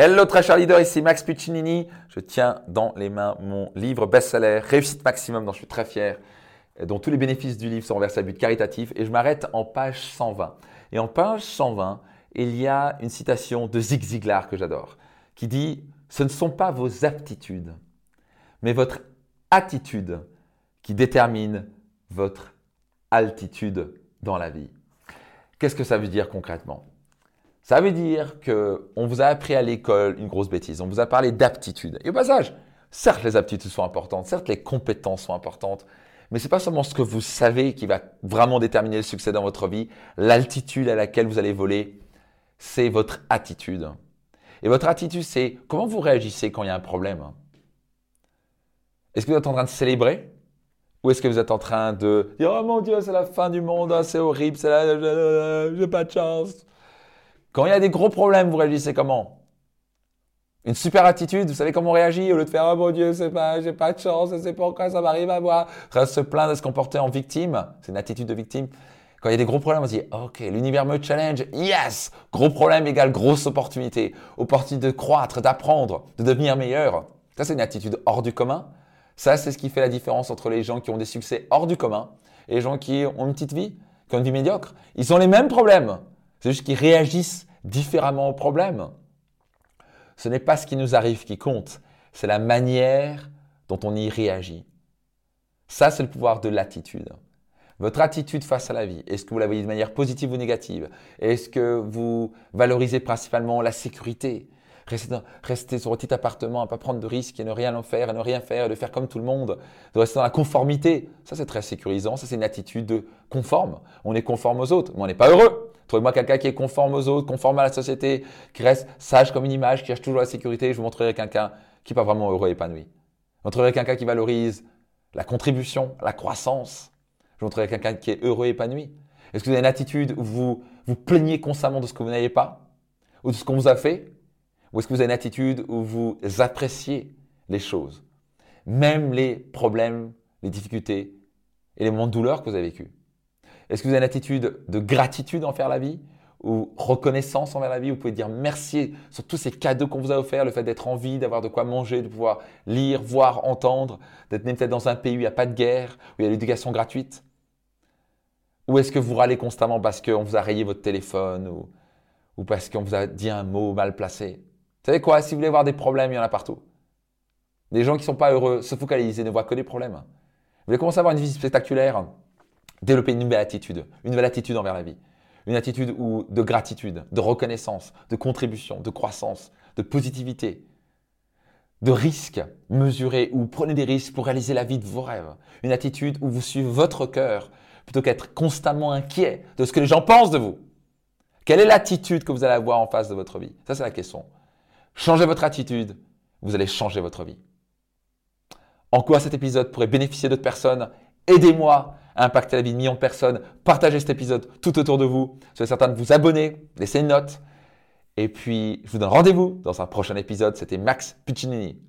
Hello très cher leader, ici Max Puccinini. Je tiens dans les mains mon livre best-seller Réussite Maximum dont je suis très fier, dont tous les bénéfices du livre sont versés à but caritatif et je m'arrête en page 120. Et en page 120, il y a une citation de Zig Ziglar que j'adore qui dit Ce ne sont pas vos aptitudes, mais votre attitude qui détermine votre altitude dans la vie. Qu'est-ce que ça veut dire concrètement? Ça veut dire qu'on vous a appris à l'école une grosse bêtise. On vous a parlé d'aptitude. Et au passage, certes, les aptitudes sont importantes, certes, les compétences sont importantes, mais ce n'est pas seulement ce que vous savez qui va vraiment déterminer le succès dans votre vie, l'altitude à laquelle vous allez voler, c'est votre attitude. Et votre attitude, c'est comment vous réagissez quand il y a un problème. Est-ce que vous êtes en train de célébrer? Ou est-ce que vous êtes en train de dire Oh mon Dieu, c'est la fin du monde, hein, c'est horrible, c'est la... j'ai pas de chance quand il y a des gros problèmes, vous réagissez comment? Une super attitude, vous savez comment on réagit au lieu de faire oh mon Dieu, c'est pas, j'ai pas de chance, c'est pourquoi ça m'arrive à moi? Se plaindre de se comporter en victime, c'est une attitude de victime. Quand il y a des gros problèmes, on se dit ok, l'univers me challenge, yes, gros problème égale grosse opportunité, opportunité de croître, d'apprendre, de devenir meilleur. Ça c'est une attitude hors du commun. Ça c'est ce qui fait la différence entre les gens qui ont des succès hors du commun et les gens qui ont une petite vie, qui ont une vie médiocre. Ils ont les mêmes problèmes. C'est juste qu'ils réagissent différemment au problème. Ce n'est pas ce qui nous arrive qui compte, c'est la manière dont on y réagit. Ça, c'est le pouvoir de l'attitude. Votre attitude face à la vie, est-ce que vous la voyez de manière positive ou négative? Est-ce que vous valorisez principalement la sécurité? Rester, sur un petit appartement, à pas prendre de risques et ne rien en faire, et ne rien faire, et de faire comme tout le monde, de rester dans la conformité. Ça, c'est très sécurisant. Ça, c'est une attitude conforme. On est conforme aux autres, mais on n'est pas heureux. Trouvez-moi quelqu'un qui est conforme aux autres, conforme à la société, qui reste sage comme une image, qui cherche toujours la sécurité. Je vous montrerai quelqu'un qui n'est pas vraiment heureux et épanoui. Je vous montrerai quelqu'un qui valorise la contribution, la croissance. Je vous montrerai quelqu'un qui est heureux et épanoui. Est-ce que vous avez une attitude où vous vous plaignez constamment de ce que vous n'avez pas? Ou de ce qu'on vous a fait? Ou est-ce que vous avez une attitude où vous appréciez les choses, même les problèmes, les difficultés et les moments de douleur que vous avez vécus? Est-ce que vous avez une attitude de gratitude envers la vie ou reconnaissance envers la vie? Vous pouvez dire merci sur tous ces cadeaux qu'on vous a offerts, le fait d'être en vie, d'avoir de quoi manger, de pouvoir lire, voir, entendre, d'être même peut-être dans un pays où il n'y a pas de guerre, où il y a l'éducation gratuite. Ou est-ce que vous râlez constamment parce qu'on vous a rayé votre téléphone ou, ou parce qu'on vous a dit un mot mal placé? Vous savez quoi Si vous voulez voir des problèmes, il y en a partout. Des gens qui ne sont pas heureux se focalisent et ne voient que des problèmes. Vous voulez commencer à avoir une vie spectaculaire Développer une nouvelle attitude, une nouvelle attitude envers la vie. Une attitude de gratitude, de reconnaissance, de contribution, de croissance, de positivité, de risque mesuré où vous prenez des risques pour réaliser la vie de vos rêves. Une attitude où vous suivez votre cœur plutôt qu'être constamment inquiet de ce que les gens pensent de vous. Quelle est l'attitude que vous allez avoir en face de votre vie? Ça, c'est la question. Changez votre attitude, vous allez changer votre vie. En quoi cet épisode pourrait bénéficier d'autres personnes? Aidez-moi à impacter la vie de millions de personnes. Partagez cet épisode tout autour de vous. Soyez certain de vous abonner, laissez une note. Et puis, je vous donne rendez-vous dans un prochain épisode. C'était Max Puccinini.